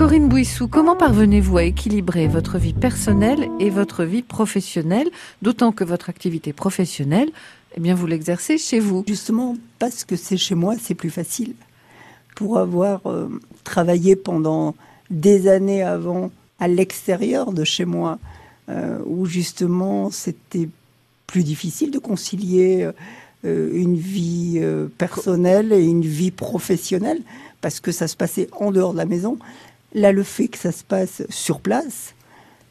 Louis Sou, comment parvenez-vous à équilibrer votre vie personnelle et votre vie professionnelle, d'autant que votre activité professionnelle, eh bien, vous l'exercez chez vous? Justement, parce que c'est chez moi, c'est plus facile. Pour avoir euh, travaillé pendant des années avant à l'extérieur de chez moi, euh, où justement c'était plus difficile de concilier euh, une vie personnelle et une vie professionnelle, parce que ça se passait en dehors de la maison. Là, le fait que ça se passe sur place,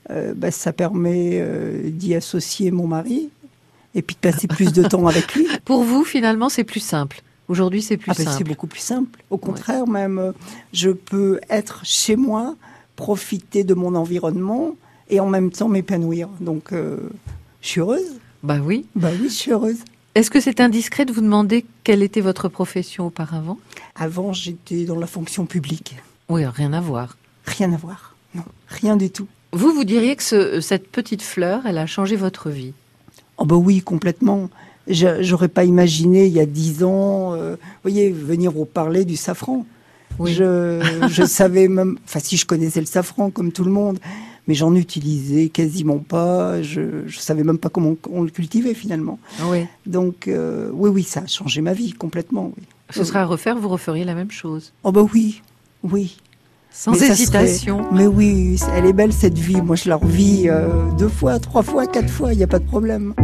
euh, bah, ça permet euh, d'y associer mon mari et puis de passer plus de temps avec lui. Pour vous, finalement, c'est plus simple. Aujourd'hui, c'est plus ah, bah, simple. C'est beaucoup plus simple. Au contraire, même, euh, je peux être chez moi, profiter de mon environnement et en même temps m'épanouir. Donc, je suis heureuse. Bah oui. Bah oui, je suis heureuse. Est-ce que c'est indiscret de vous demander quelle était votre profession auparavant? Avant, j'étais dans la fonction publique. Oui, rien à voir. Rien à voir. Non, rien du tout. Vous, vous diriez que cette petite fleur, elle a changé votre vie Oh ben oui, complètement. J'aurais pas imaginé il y a dix ans, euh, voyez, venir vous parler du safran. Oui. Je, je savais même, enfin si je connaissais le safran comme tout le monde, mais j'en utilisais quasiment pas. Je, je savais même pas comment on, le cultivait finalement. Oui. Donc euh, oui, oui, ça a changé ma vie complètement. Oui. Ce serait à refaire, vous referiez la même chose. Oh ben oui, oui. Sans hésitation. Mais oui, elle est belle cette vie. Moi, je la revis euh, deux fois, trois fois, quatre fois. Il n'y a pas de problème.